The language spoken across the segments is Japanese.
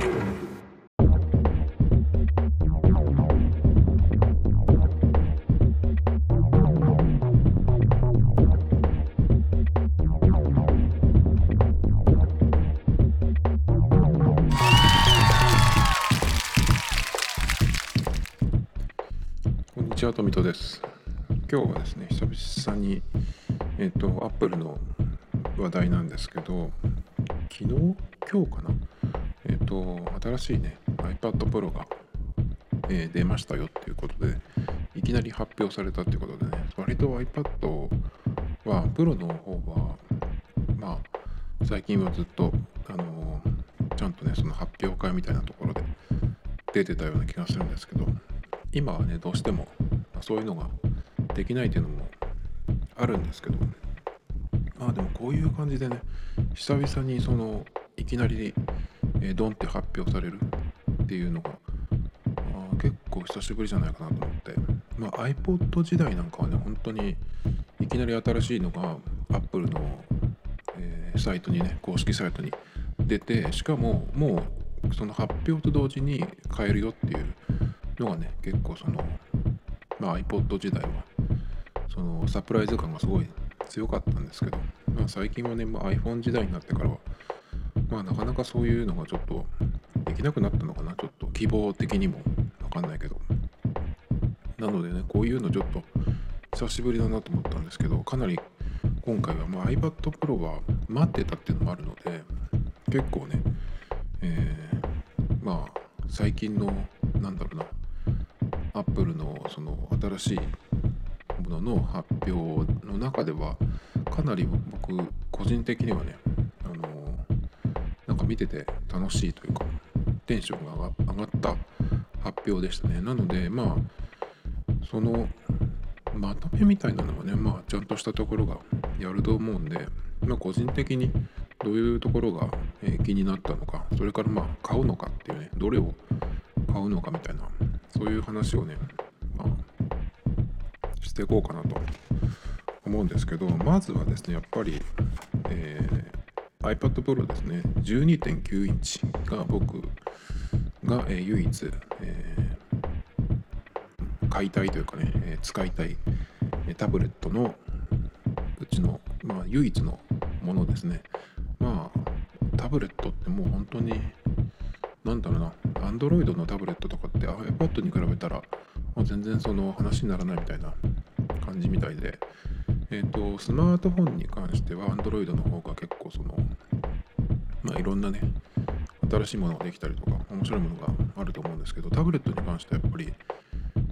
こんにちは、とみとです。今日はですね、久々に、えっ、と、アップルの話題なんですけど、昨日、今日かな、と、新しいね、iPad Pro が、えー出ましたよっていうことで、いきなり発表されたっていうことでね、割と iPad は、プロの方は、まあ、最近はずっと、あのーちゃんとね、その発表会みたいなところで出てたような気がするんですけど、今はねどうしてもそういうのができないっていうのもあるんですけどまあでもこういう感じでね久々にそのいきなり、えードンって発表されるっていうのがあ結構久しぶりじゃないかなと思って、まあ、iPod 時代なんかはね本当にいきなり新しいのが Apple の、えーサイトにね公式サイトに出てしかももうその発表と同時に買えるよっていうのがね結構その、まあ、iPod 時代はそのサプライズ感がすごい強かったんですけど、まあ、最近はね、まあ、iPhone 時代になってからはまあなかなかそういうのがちょっとできなくなったのかな？ちょっと希望的にも。わかんないけど。なのでねこういうのちょっと久しぶりだなと思ったんですけどかなり今回は、まあ、iPad Pro は待ってたっていうのもあるので結構ね、えーまあ最近のなんだろうなアップルのその新しいものの発表の中ではかなり僕個人的にはねか見てて楽しいというかテンションが上がった発表でしたね。なのでまあそのまとめみたいなのはねまあちゃんとしたところがやると思うんでまあ個人的にどういうところが、え気になったのかそれからまあ買うのかっていうねどれを買うのかみたいなそういう話をね、まあ、していこうかなと思うんですけどまずはですねやっぱり、iPad Pro ですね。12.9インチが僕が、え唯一、えー買いたいというかね、え使いたいタブレットのうちの、まあ、唯一のものですね。まあタブレットってもう本当になんだろうな Android のタブレットとかって iPad に比べたら、まあ、全然その話にならないみたいな感じみたいで。えっ、とスマートフォンに関しては Android の方が結構まあいろんなね新しいものができたりとか面白いものがあると思うんですけどタブレットに関してはやっぱり、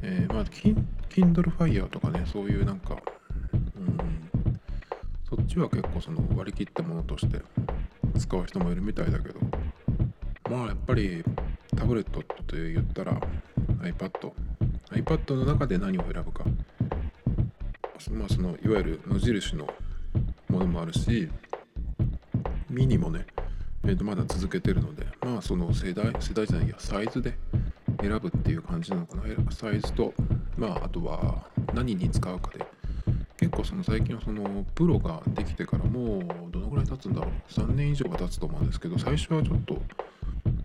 えーまあ Kindle Fire とかねそういうなんかうんそっちは結構その割り切ったものとして使う人もいるみたいだけどまあやっぱりタブレットって言ったら iPad iPad の中で何を選ぶか。まあそのいわゆる無印のものもあるしミニもね、えーとまだ続けてるのでまあその世代世代じゃないやサイズで選ぶっていう感じなのかな。えサイズとまああとは何に使うかで。結構その最近はそのプロができてからもうどのぐらい経つんだろう。3年以上は経つと思うんですけど最初はちょっと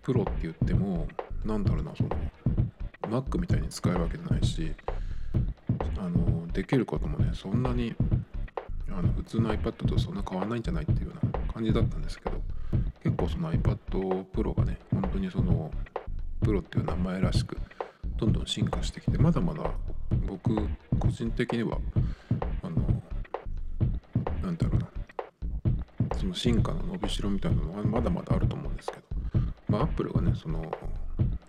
プロって言ってもなんだろうなその Mac みたいに使えるわけじゃないしあのできることもねそんなにあの普通の iPad とそんな変わらないんじゃないっていうような感じだったんですけど構その iPad Pro がね本当にそのプロっていう名前らしくどんどん進化してきてまだまだ僕個人的にはあのなんだろうなその進化の伸びしろみたいなのはまだまだあると思うんですけどまあ Apple がねその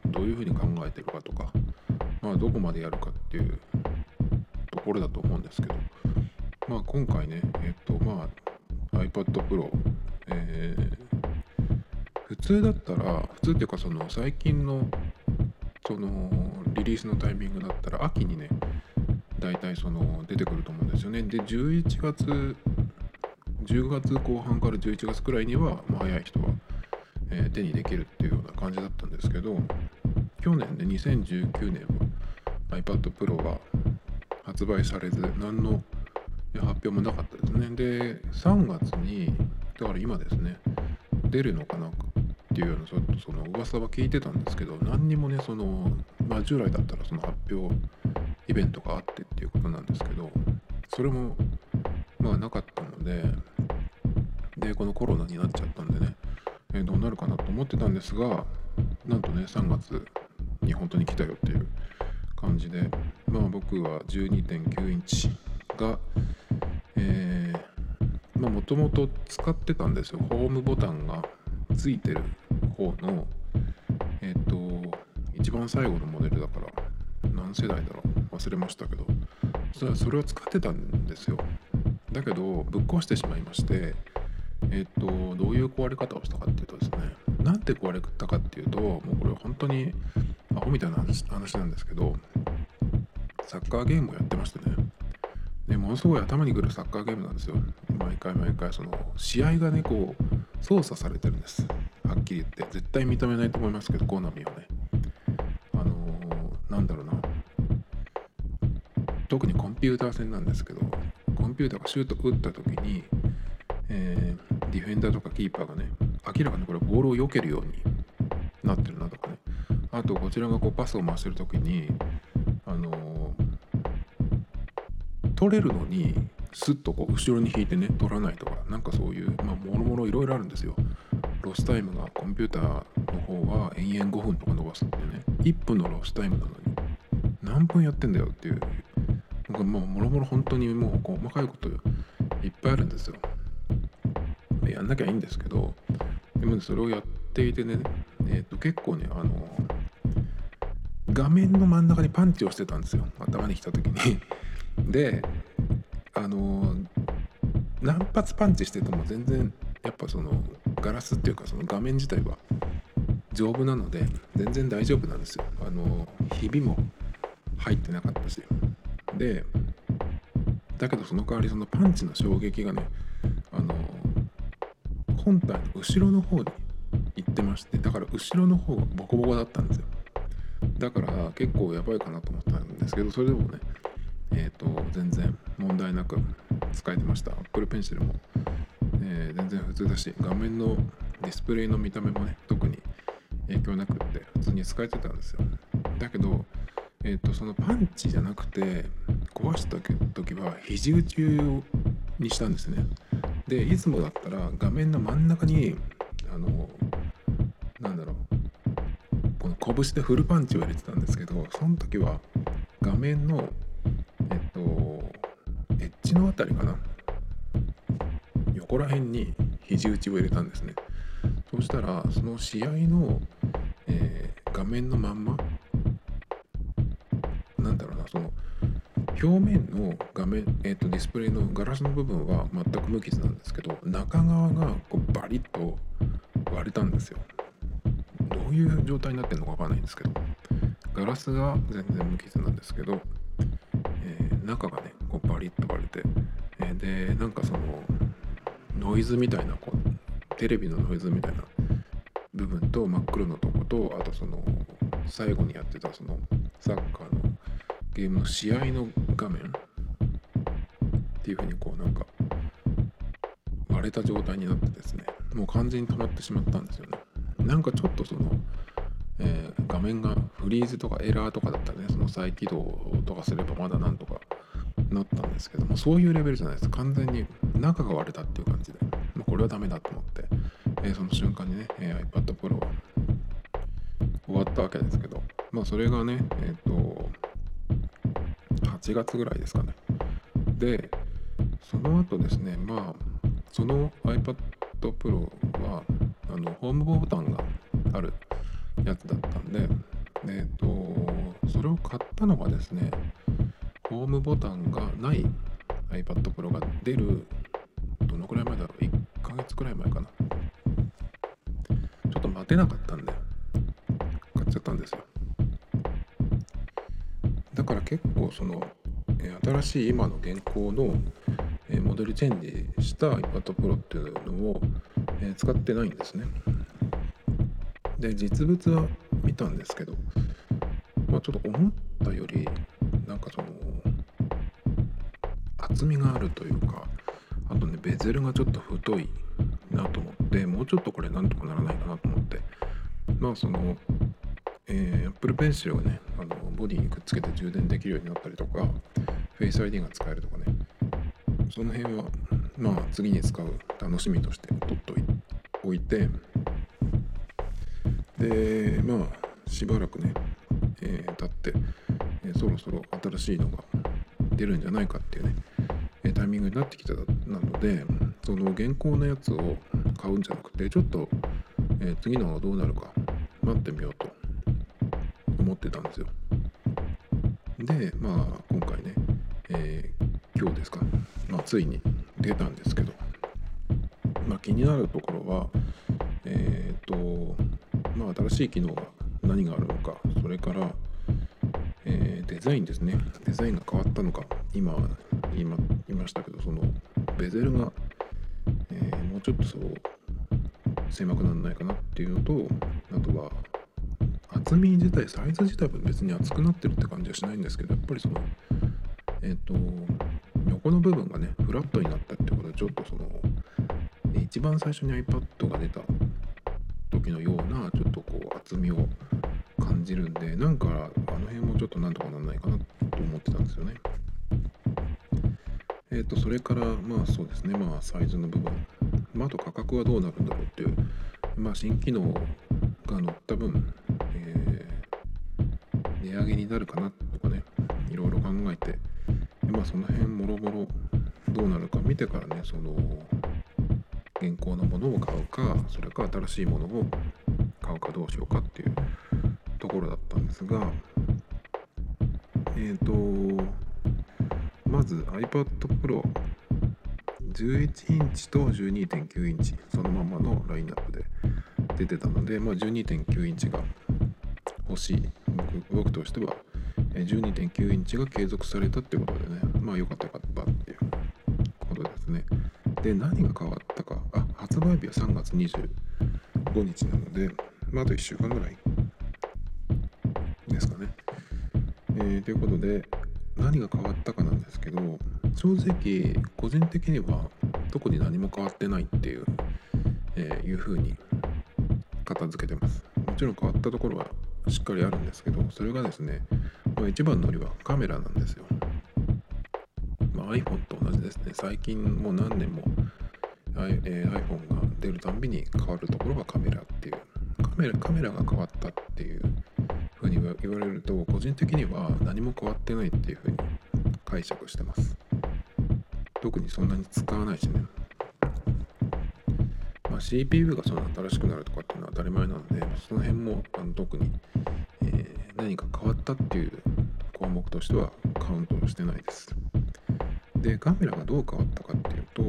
どういうふうに考えてるかとかまあどこまでやるかっていうところだと思うんですけどまあ今回ねえっとまあ iPad Pro えー普通だったら普通っていうかその最近のそのリリースのタイミングだったら秋にね大体その出てくると思うんですよね。で11月10月後半から11月くらいには、まあ、早い人は、えー手にできるっていうような感じだったんですけど去年で2019年は iPad Pro が発売されず何の発表もなかったですね。で3月にだから今ですね出るのかなっていうようなちょっとその噂は聞いてたんですけど何にもねその、まあ、従来だったらその発表イベントがあってっていうことなんですけどそれもまあなかったのででこのコロナになっちゃったんでね、えー、どうなるかなと思ってたんですがなんとね3月に本当に来たよっていう感じでまあ僕は12.9インチがえー、まあもともと使ってたんですよ。ホームボタンがついてる方のえっ、と一番最後のモデルだから何世代だろう？忘れましたけど。それそれを使ってたんですよ。だけどぶっ壊してしまいましてえっ、とどういう壊れ方をしたかっていうとですねなんて壊れたかっていうともうこれ本当にアホみたいな話なんですけどサッカーゲームをやってましてね。でものすごい頭にくるサッカーゲームなんですよ。毎回毎回その試合がねこう操作されてるんです。はっきり言って絶対認めないと思いますけどコナミはね。あのー、なんだろうな。特にコンピューター戦なんですけどコンピューターがシュート打った時に、えー、ディフェンダーとかキーパーがね明らかにこれボールを避けるようになってるなとかね。あとこちらがこうパスを回してる時にあのー、取れるのにスッとこう後ろに引いてね取らないとかなんかそういうまあもろもろいろいろあるんですよ。ロスタイムがコンピューターの方は延々5分とか伸ばすってね。1分のロスタイムなのに。何分やってんだよっていう。僕はもうもろもろ本当にもう細かいこといっぱいあるんですよ。やんなきゃいいんですけどでもそれをやっていてね、えー、と結構ねあの画面の真ん中にパンチをしてたんですよ。頭に来た時に。であの何発パンチしてても全然やっぱそのガラスっていうかその画面自体は丈夫なので全然大丈夫なんですよ。あのひびも入ってなかったし。でだけどその代わりそのパンチの衝撃がねあの本体の後ろの方に行ってましてだから後ろの方がボコボコだったんですよ。だから結構やばいかなと思ったんですけどそれでもねえっ、ー、と全然問題なく使えてました。Apple Pencil も、えー、全然普通だし画面のディスプレイの見た目もね特に影響なくって普通に使えてたんですよ。だけどえっ、ー、とそのパンチじゃなくて壊した時は肘打ちにしたんですね。でいつもだったら画面の真ん中にあのなんだろうこの拳でフルパンチを入れてたんですけどその時は画面のえっとエッジの辺りかな。横ら辺に肘打ちを入れたんですね。そしたらその試合の、えー、画面のまんまなんだろうなその表面の画面、えーと、ディスプレイのガラスの部分は全く無傷なんですけど中側がこうバリッと割れたんですよ。どういう状態になってるのかわかんないんですけどガラスが全然無傷なんですけど、えー、中がねこうバリッと割れて、えー、でなんかそのノイズみたいなこうテレビのノイズみたいな部分と真っ黒のとことあとその最後にやってたそのサッカーのゲームの試合の画面っていうふうにこうなんか割れた状態になってですねもう完全に止まってしまったんですよね。なんかちょっとその、えー、画面がフリーズとかエラーとかだったらねその再起動とかすればまだなんとかなったんですけどもそういうレベルじゃないです。完全に中が割れたっていう感じで、まあ、これはダメだと思って、えー、その瞬間にね、えー、iPad Pro は終わったわけですけどまあそれがねえっ、と8月ぐらいですかね。で、その後ですね、まあ、その iPad Pro は、あの、ホームボタンがあるやつだったんで、えっ、と、それを買ったのがですね、ホームボタンがない iPad ちょっと待てなかったんで、買っちゃったんですよ。だから結構その、新しい今の現行の、モデルチェンジした iPad Pro っていうのを、使ってないんですね。で実物は見たんですけど、まあ、ちょっと思ったよりなんかその厚みがあるというかあとねベゼルがちょっと太いなと思ってもうちょっとこれなんとかならないかなとまあその、えー、Apple Pencil をねあのボディにくっつけて充電できるようになったりとか Face ID が使えるとかね。その辺はまあ次に使う楽しみとして取っておいて。でまあしばらくね、えー、経って、えー、そろそろ新しいのが出るんじゃないかっていうね、えタイミングになってきたなのでその現行のやつを買うんじゃなくてちょっと、えー、次のがどうなるか待ってみようと思ってたんですよ。でまあ今回ね、えー、今日ですか、まあ、ついに出たんですけど、まあ、気になるところはえっ、とまあ新しい機能が何があるのかそれから、えー、デザインですねデザインが変わったのか今言いま言いましたけどそのベゼルが、えー、もうちょっとそう狭くならないかなっていうのととは厚み自体サイズ自体は別に厚くなってるって感じはしないんですけどやっぱりそのえっ、ー、と横の部分がねフラットになったってことでちょっとその一番最初に iPad が出た時のようなちょっとこう厚みを感じるんでなんかあの辺もちょっとなんとかならないかなと思ってたんですよね。えっ、ー、とそれからまあそうですねまあサイズの部分、まあ、あと価格はどうなるんだろうっていうまあ新機能が乗った分、えー、値上げになるかなとかねいろいろ考えてまあその辺もろもろどうなるか見てからねその現行のものを買うかそれか新しいものを買うかどうしようかっていうところだったんですがえっ、ー、とまず iPad Pro 11インチと12.9インチそのままのラインナップで出てたので、まあ、12.9インチが欲しい。僕僕としては12.9インチが継続されたってことでねまあ良かったよかったっていうことですね。で何が変わったか。あ発売日は3月25日なのでまああと1週間ぐらいですかね。えー、ということで何が変わったかなんですけど正直個人的には特に何も変わってないっていう、えー、いうふうに片付けてます。もちろん変わったところはしっかりあるんですけどそれがですね、まあ、一番のりはカメラなんですよ、まあ、iPhone と同じですね。最近もう何年も、I えー、iPhone が出るたんびに変わるところがカメラっていう。カメラカメラが変わったっていうふうに言われると個人的には何も変わってないっていうふうに解釈してます。特にそんなに使わないしね。まあ、CPU がその新しくなるとかって当たり前なのでその辺もあの特に、えー、何か変わったっていう項目としてはカウントしてないです。でカメラがどう変わったかっていうと、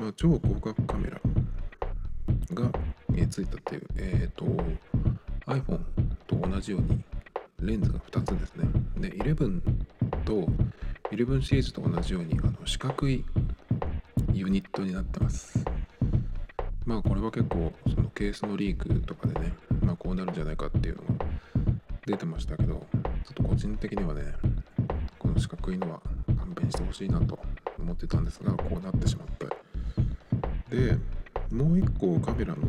まあ、超広角カメラが、えー、ついたっていうえっ、ー、と iPhone と同じようにレンズが2つですね。で11と11シリーズと同じようにあの四角いユニットになってます。まあこれは結構そのケースのリークとかでねまあこうなるんじゃないかっていうのが出てましたけどちょっと個人的にはねこの四角いのは勘弁してほしいなと思ってたんですがこうなってしまったでもう一個カメラの、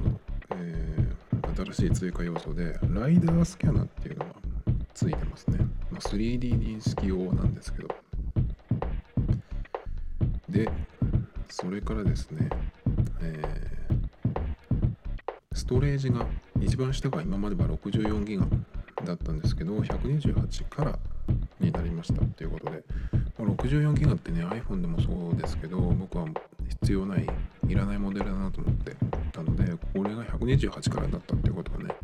えー、新しい追加要素でライダースキャナーっていうのがついてますね、まあ、3D 認識用なんですけど。でそれからですね、えー、ストレージが一番下が今までは64ギガだったんですけど128からになりましたっていうことで、64ギガってね iPhone でもそうですけど僕は必要ないいらないモデルだなと思ってたのでこれが128からだったっていうことがね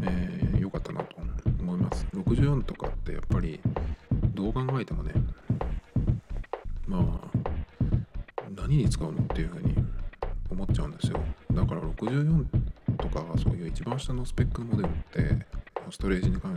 良、えー、かったなと思います。64とかってやっぱりどう考えてもねス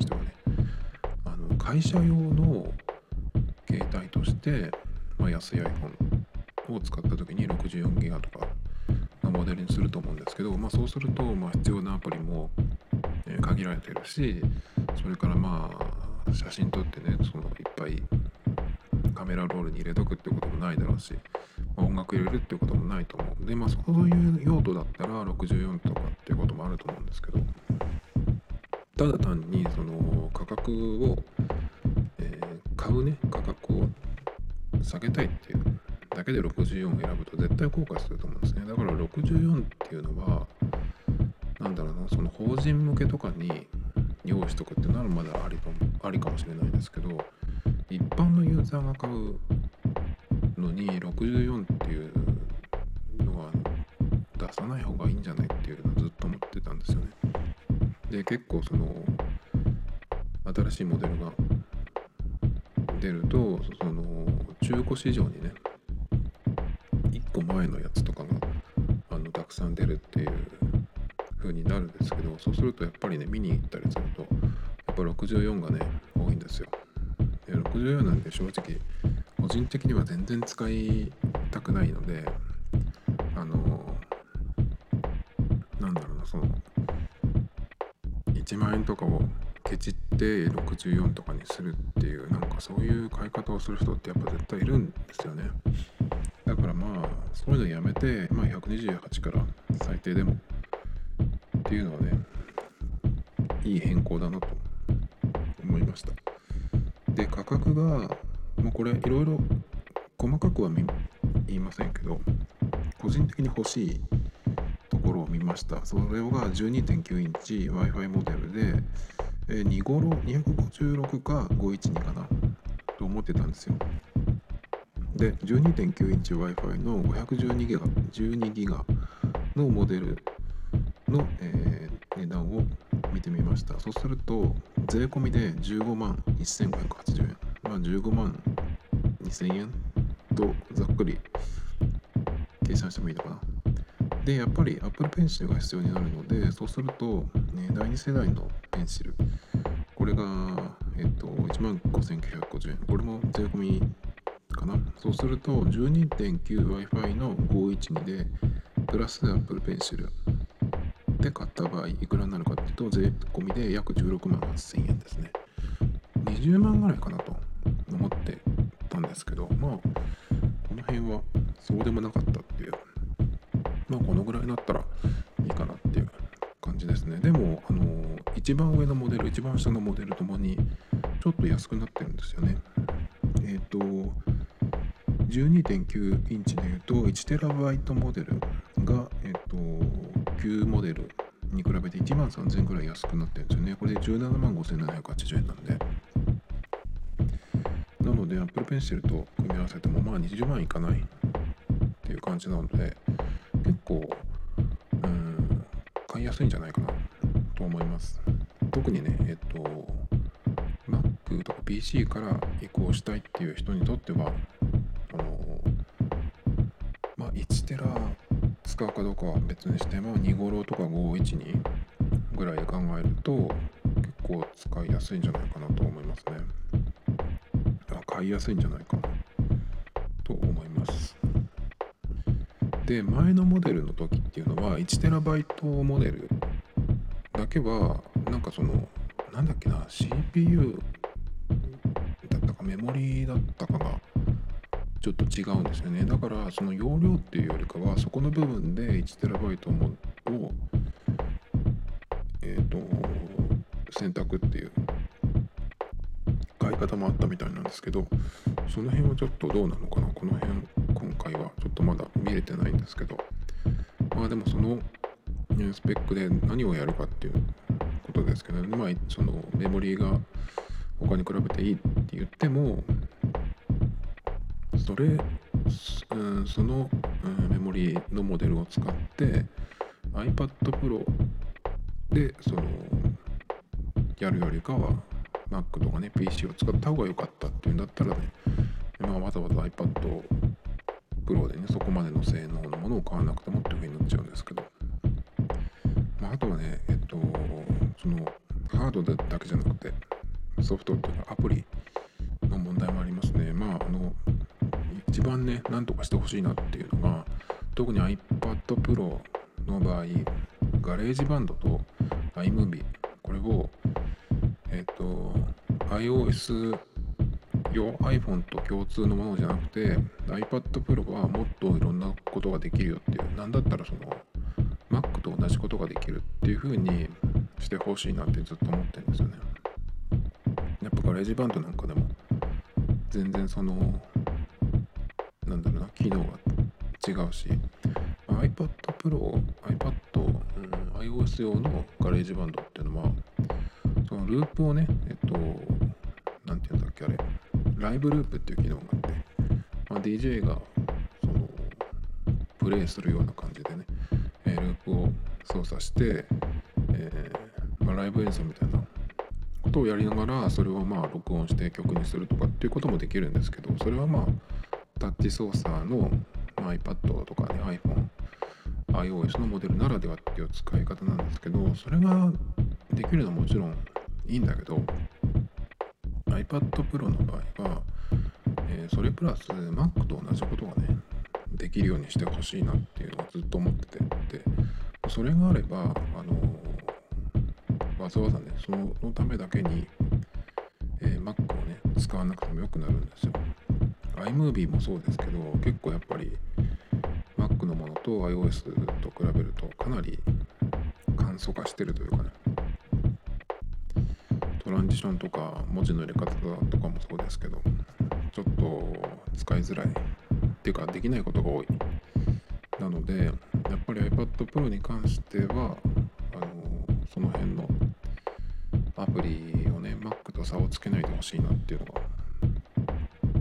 ぶと絶対後悔すると思うんですねだから64っていうのはなんだろうなその法人向けとかに用意しとくっていうのはまだありありかもしれないですけど一般のユーザーが買うのに64っていうのは出さない方がいいんじゃないっていうのをずっと思ってたんですよね。で結構その新しいモデルが出るとその中古市場にね個前のやつとかがあのたくさん出るっていう風になるんですけどそうするとやっぱりね見に行ったりするとやっぱ64がね多いんですよ。で64なんで正直個人的には全然使いたくないのであのなんだろうなその1万円とかをケチって64とかにするっていうなんかそういう買い方をする人ってやっぱ絶対いるんですよねだからまあそういうのやめて、まあ、128から最低でも。っていうのはねいい変更だなと思いました。で価格がもうこれいろいろ細かくは言いませんけど個人的に欲しいところを見ました。それが12.9インチ Wi-Fi モデルでえー、2頃256か512かなと思ってたんですよ。で12.9インチ Wi-Fi の512ギガ12ギガのモデルの、えー、値段を見てみました。そうすると税込みで15万1580円まあ15万2000円とざっくり計算してもいいのかな。でやっぱり Apple Pencil が必要になるのでそうすると、ね、第2世代のペンシル。これが、えっと、1万5950円。これも税込みかな。そうすると 12.9Wi-Fi の512でプラス Apple Pencil で買った場合いくらになるかっていうと税込みで約16万8000円ですね。20万ぐらいかなと思ってたんですけどまあこの辺はそうでもなかったっていう。まあこのぐらいになったらいいかなっていう感じですね。でもあの一番上のモデル一番下のモデルともにちょっと安くなってるんですよね。えっ、ー、と12.9インチでいうと 1TB モデルが、えーと、旧モデルに比べて1万3000円くらい安くなってるんですよね。これで17万5780円なんで。なので Apple Pencil と組み合わせてもまあ20万いかないっていう感じなので結構うん買いやすいんじゃないかなと思います。特にねえっと Mac とか PC から移行したいっていう人にとっては使うかどうかは別にしても2頃とか512ぐらいで考えると結構使いやすいんじゃないかなと思いますね。買いやすいんじゃないかなと思います。で前のモデルの時っていうのは 1TB モデルだけはなんかそのなんだっけな CPU だったかメモリーだったかちょっと違うんですよね。だからその容量っていうよりかはそこの部分で 1TB をえっ、ー、と選択っていう買い方もあったみたいなんですけどその辺はちょっとどうなのかな。この辺今回はちょっとまだ見れてないんですけど。まあでもそのスペックで何をやるかっていうことですけど、ね、まあそのメモリーが他に比べていいって言ってもそれ、うん、その、うん、メモリーのモデルを使って iPad Pro でそのやるよりかは Mac とかね PC を使った方が良かったっていうんだったらね、まあ、わざわざ iPad Pro でねそこまでの性能のものを買わなくてもっていうふうになっちゃうんですけど、まあ、あとはねえっとそのハードだけじゃなくてソフトっていうかアプリの問題もあ一番ね何とかしてほしいなっていうのが特に iPad Pro の場合 GarageBand と iMovie これをえっ、と iOS 用 iPhone と共通のものじゃなくて iPad Pro はもっといろんなことができるよっていう何だったらその Mac と同じことができるっていう風にしてほしいなってずっと思ってるんですよね。やっぱ GarageBand なんかでも全然そのなんだろうな機能が違うし。iPad Pro、iPad、うん、iOS 用の GarageBand っていうのはそのループをねえっと何て言うんだっけあれ。 Live Loop っていう機能があって、まあ、DJ がそのプレイするような感じでね、えー、ループを操作して、えー、まあ、ライブ演奏みたいなことをやりながらそれをまあ録音して曲にするとかっていうこともできるんですけどそれはまあタッチ操作の、iPad とかね iPhone iOS のモデルならではっていう使い方なんですけどそれができるのはもちろんいいんだけど iPad Pro の場合は、えー、それプラス Mac と同じことがねできるようにしてほしいなっていうのをずっと思っててでそれがあればあのわざわざねそのためだけに、えー、Mac をね使わなくてもよくなるんですよ。iMovie もそうですけど結構やっぱり Mac のものと iOS と比べるとかなり簡素化してるというかね。トランジションとか文字の入れ方とかもそうですけどちょっと使いづらいっていうかできないことが多い。なのでやっぱり iPad Pro に関してはあのその辺のアプリをね Mac と差をつけないでほしいなっていうのが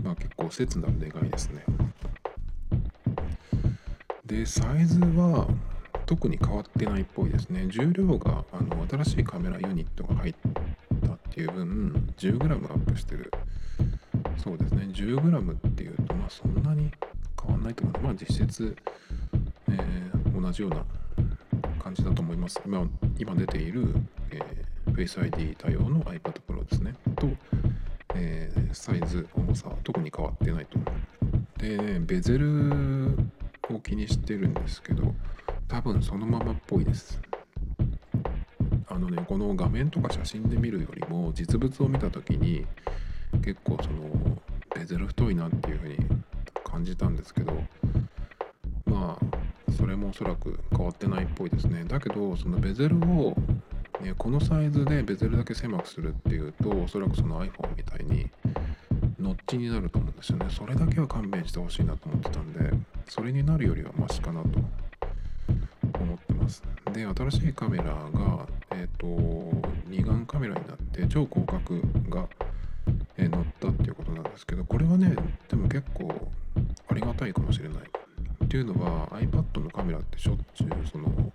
まあ結構切なる願いですね。でサイズは特に変わってないっぽいですね。重量があの新しいカメラユニットが入ったっていう分 10g アップしてる。そうですね。10g っていうとまあそんなに変わんないと思う。まあ実質、えー、同じような感じだと思います。今今出ている、えー、Face ID 対応の iPad Pro ですね。と、えー、サイズ重さは特に変わってないと思う。で、ね、ベゼルを気にしてるんですけど多分そのままっぽいです。あのねこの画面とか写真で見るよりも実物を見た時に結構そのベゼル太いなっていう風に感じたんですけどまあそれもおそらく変わってないっぽいですね。だけどそのベゼルを、ね、このサイズでベゼルだけ狭くするっていうとおそらくその iPhone みたいにノッチになると思うんですよね。それだけは勘弁してほしいなと思ってたんでそれになるよりはマシかなと思ってますで新しいカメラがえっ、ー、と二眼カメラになって超広角が、えー、乗ったっていうことなんですけどこれはねでも結構ありがたいかもしれない。っていうのは iPad のカメラってしょっちゅうその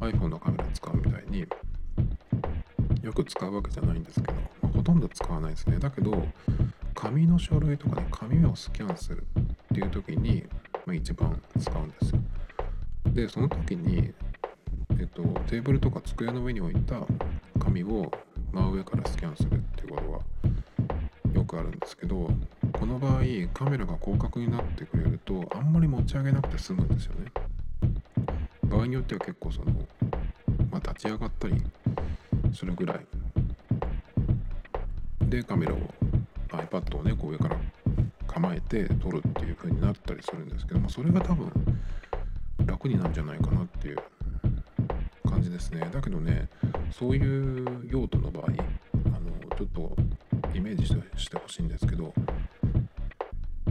iPhone のカメラ使うみたいによく使うわけじゃないんですけど、まあ、ほとんど使わないですね。だけど紙の書類とかね紙をスキャンするっていう時に、まあ、一番使うんですよ。でその時にえっとテーブルとか机の上に置いた紙を真上からスキャンするっていうことはよくあるんですけどこの場合カメラが広角になってくれるとあんまり持ち上げなくて済むんですよね。場合によっては結構その、まあ、立ち上がったりするぐらい。でカメラを iPad をねこう上から構えて撮るっていう風になったりするんですけどもそれが多分楽になるんじゃないかなっていう感じですね。だけどねそういう用途の場合あのちょっとイメージしてほしいんですけど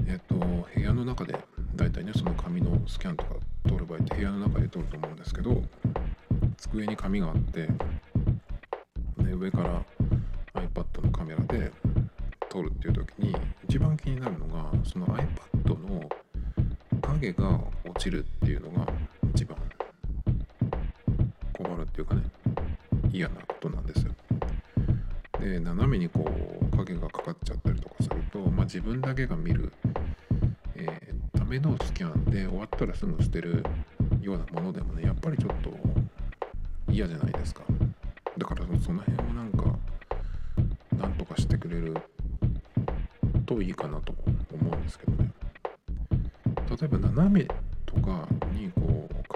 えっと部屋の中でだいたいねその紙のスキャンとか撮る場合って部屋の中で撮ると思うんですけど机に紙があってで上から iPad のカメラでになるのがその iPad の影が落ちるっていうのが一番困るっていうかね嫌なことなんですよ。で斜めにこう影がかかっちゃったりとかすると、まあ、自分だけが見る、えー、ためのスキャンで終わったらすぐ捨てるようなものでもねやっぱりちょっと嫌じゃないですか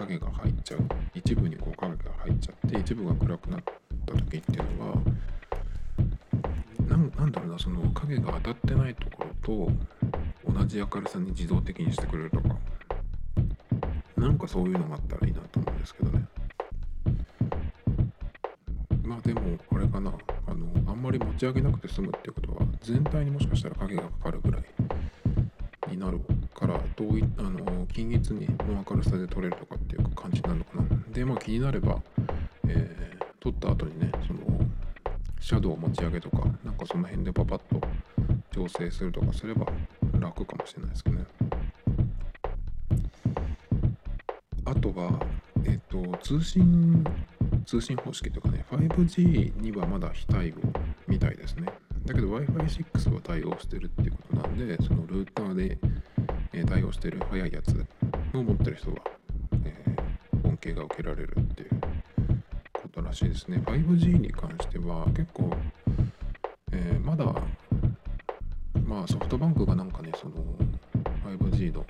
影が入っちゃう。一部にこう影が入っちゃって一部が暗くなった時っていうのはなんだろうなその影が当たってないところと同じ明るさに自動的にしてくれるとか。なんかそういうのがあったらいいなと思うんですけどね。まあでもあれかな。あのあんまり持ち上げなくて済むっていうことは全体にもしかしたら影がかかるぐらいになるからどういあの均一にの明るさで撮れるとか感じになるのかな。でまあ気になれば、えー、撮った後にねそのシャドウ持ち上げとかなんかその辺でパパッと調整するとかすれば楽かもしれないですけどね。あとはえっ、と通信通信方式とかね 5G にはまだ非対応みたいですね。だけど Wi-Fi6 は対応してるっていうことなんでそのルーターで、対応してる速いやつを持ってる人は、恵が受けられるっていうことらしいですね。5G に関しては結構、えー、まだまあソフトバンクがなんかねその 5G の、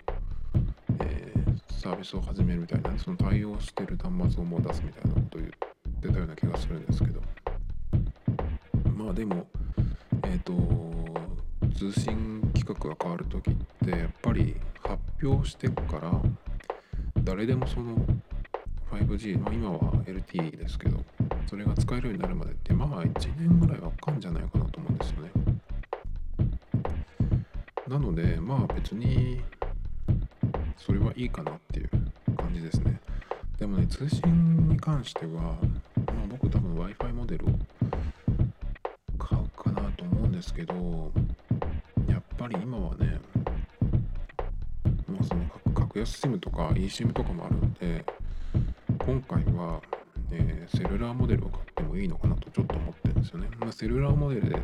えー、サービスを始めるみたいなその対応してる端末をもう出すみたいなことを言ってたような気がするんですけど。まあでもえっ、ー、と通信規格が変わる時ってやっぱり発表してから誰でもその 5G、まあ、今は LTE ですけどそれが使えるようになるまでってまあ1年ぐらいはかかんじゃないかなと思うんですよね。なのでまあ別にそれはいいかなっていう感じですねでもね通信に関しては、まあ、僕多分 Wi-Fi モデルを買うかなと思うんですけどやっぱり今はねまあその格安 SIM とか eSIM とかもあるんで今回は、えー、セルラーモデルを買ってもいいのかなとちょっと思ってるんですよね、まあ、セルラーモデルで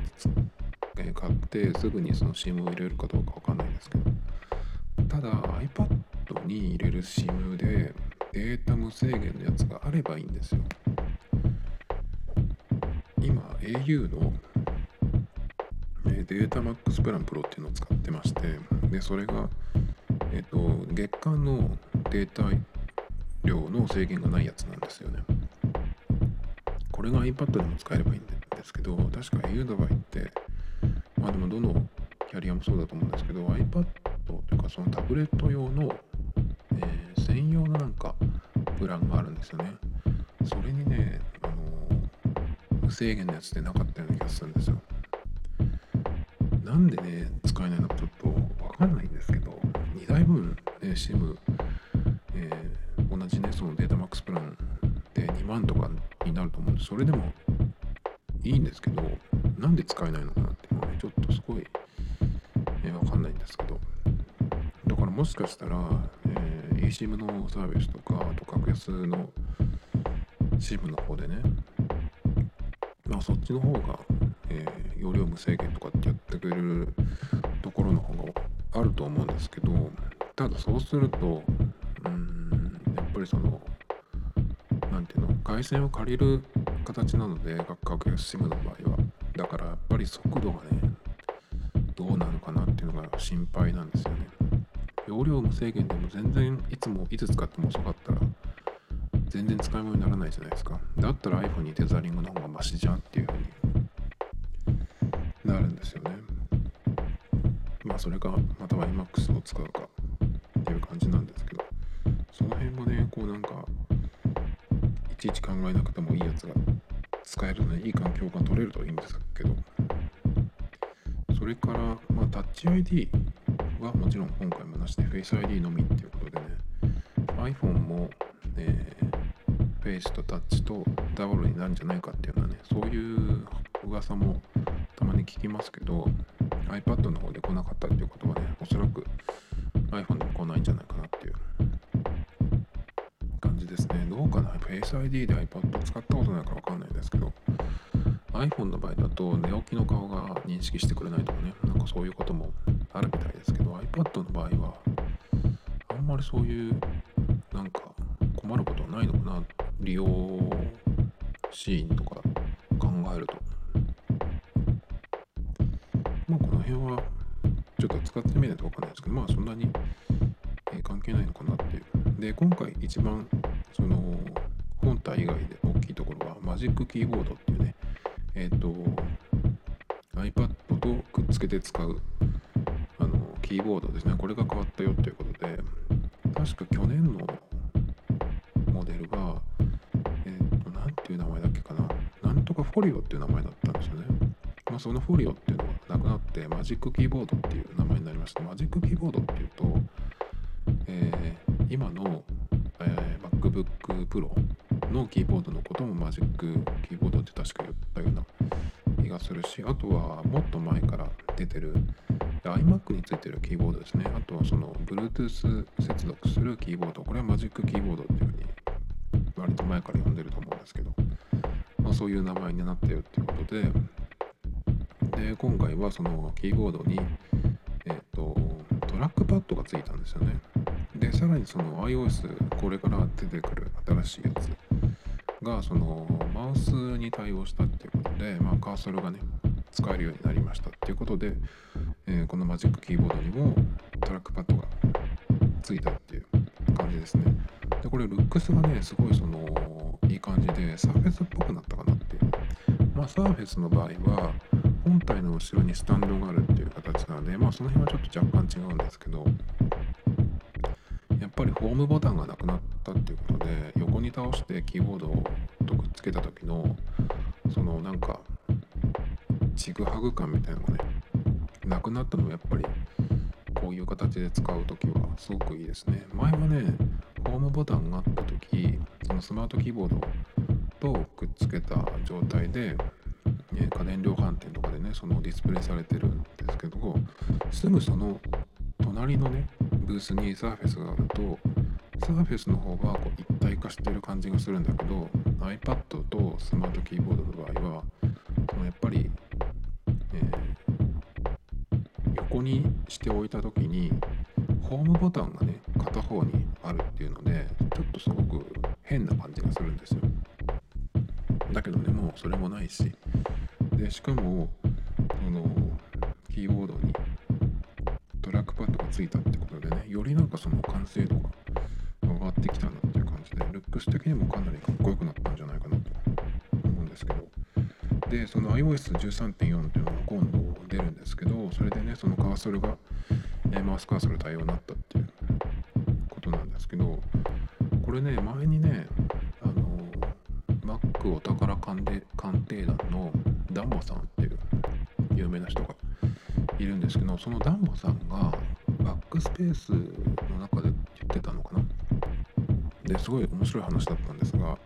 え買ってすぐにその SIM を入れるかどうかわかんないですけど。ただ iPad に入れる SIM でデータ無制限のやつがあればいいんですよ。今 au のデータ MAX プランプロっていうのを使ってまして。でそれがえっ、と月間のデータ量の制限がないやつなんですよね。これが iPad でも使えればいいんですけど確か au の場合ってまあでもどのキャリアもそうだと思うんですけど iPad というかそのタブレット用の、えー、専用のなんかプランがあるんですよね。それにね、あのー、無制限のやつってなかったような気がするんですよ。なんでね使えないのかちょっとわかんないんですけど2台分、ね、SIM、それでもいいんですけどなんで使えないのかなっていうのはねちょっとすごい、えー、わかんないんですけど。だからもしかしたら、えー、eSIM のサービスとかあと格安の SIM の方でね。まあそっちの方が、えー、容量無制限とかってやってくれるところの方があると思うんですけどただそうするとうんやっぱりその何ていうの回線を借りる形なので格安 SIM の場合は。だからやっぱり速度がねどうなのかなっていうのが心配なんですよね。容量無制限でも全然いつもいつ使っても遅かったら全然使い物にならないじゃないですか。だったら iPhone にテザリングの方がマシじゃんっていう風になるんですよね。まあそれかまたは iMAX を使うかっていう感じなんですけど。その辺もねこうなんかいちいち考えなくてもいいやつが使えるのでいい環境が取れるといいんですけど。それから、まあ、タッチ ID はもちろん今回もなしで Face ID のみっていうことでね。iPhone も、えー、フェイスとタッチとダブルになるんじゃないかっていうのはねそういう噂もたまに聞きますけど iPad の方で来なかったっていうことはねおそらく iPhone でも来ないんじゃないかな。?Face ID で iPad 使ったことないからわかんないですけど、iPhone の場合だと寝起きの顔が認識してくれないとかね、なんかそういうこともあるみたいですけど、iPad の場合は、あんまりそういう、なんか困ることはないのかな利用シーンとか考えると。まあこの辺は、ちょっと使ってみないとわかんないですけど、まあそんなに関係ないのかなっていう。で、今回一番ジックキーボードっていうねえっ、ー、と iPad とくっつけて使うあのキーボードですねこれが変わったよということで確か去年のモデルがえっ、ー、と何ていう名前だっけかななんとがフォリオっていう名前だったんですよね。まあ、そのフォリオっていうのはなくなってマジックキーボードってる。iMac についてるキーボードですね。あとはその Bluetooth 接続するキーボード。これはマジックキーボードっていうふうに割と前から呼んでると思うんですけど、まあ、そういう名前になってるっていうことで。で今回はそのキーボードに、えーと、トラックパッドがついたんですよね。でさらにその iOS これから出てくる新しいやつがそのマウスに対応したっていうことで、まあ、カーソルがね使えるようになりましたっていうことで、えー、このマジックキーボードにもトラックパッドがついたっていう感じですね。でこれルックスがねすごいそのいい感じでサーフェスっぽくなったかなっていう。まあサーフェスの場合は本体の後ろにスタンドがあるっていう形なのでまあその辺はちょっと若干違うんですけどやっぱりホームボタンがなくなったっていうことで横に倒してキーボードをとくっつけた時のそのなんかちぐはぐ感みたいなのがねなくなったのはやっぱりこういう形で使う時はすごくいいですね。前はねホームボタンがあった時そのスマートキーボードとくっつけた状態でえ家電量販店とかでねそのディスプレイされてるんですけどすぐその隣のねブースにサーフェスがあるとサーフェスの方がこう一体化してる感じがするんだけど iPad とスマートキーボードの場合はそのやっぱり、しておいた時にホームボタンがね片方にあるっていうのでちょっとすごく変な感じがするんですよ。だけどねもうそれもないし。でしかもそのキーボードにトラックパッドがついたってことでねよりなんかその完成度がでその iOS13.4 っていうのが今度出るんですけどそれでねそのカーソルが、えマウスカーソル対応になったっていうことなんですけどこれね前にねあの Mac お宝鑑定団のダンボさんっていう有名な人がいるんですけどそのダンボさんがバックスペースの中で言ってたのかな？ですごい面白い話だったんですが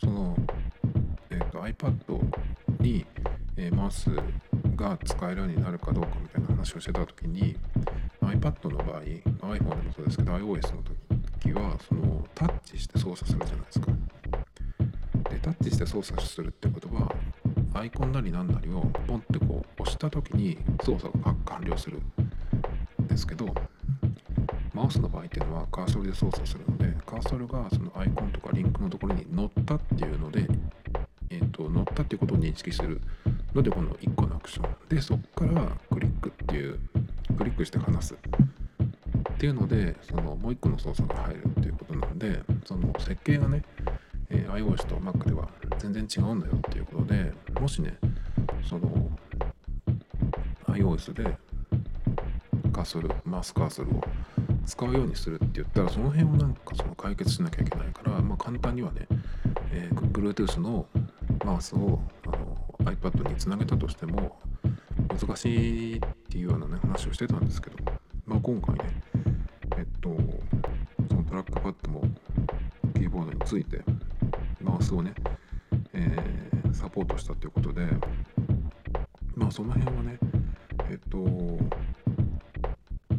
その、えーと、iPad に、えー、マウスが使えるようになるかどうかみたいな話をしてた時に iPad の場合 iPhone でもそうですけど iOS の時はそのタッチして操作するじゃないですか。でタッチして操作するってことはアイコンなり何なりをポンってこう押した時に操作が完了するんですけどマウスの場合っていうのはカーソルで操作するのでカーソルがそのアイコンとかリンクのところに乗ったっていうので、乗ったっていうことを認識するのでこの1個のアクションでそこからクリックっていうクリックして離すっていうのでそのもう1個の操作が入るっていうことなんでその設計がねえ、iOS と Mac では全然違うんだよっていうことでもしねその iOS でカーソルマウスカーソルを使うようにするって言ったらその辺をなんかその解決しなきゃいけないから、まあ、簡単にはね、えー、Bluetooth のマウスをあの iPad につなげたとしても難しいっていうようなね話をしてたんですけど、まあ、今回ねえっとそのトラックパッドもキーボードについてマウスをね、えー、サポートしたということでまあその辺はねえっと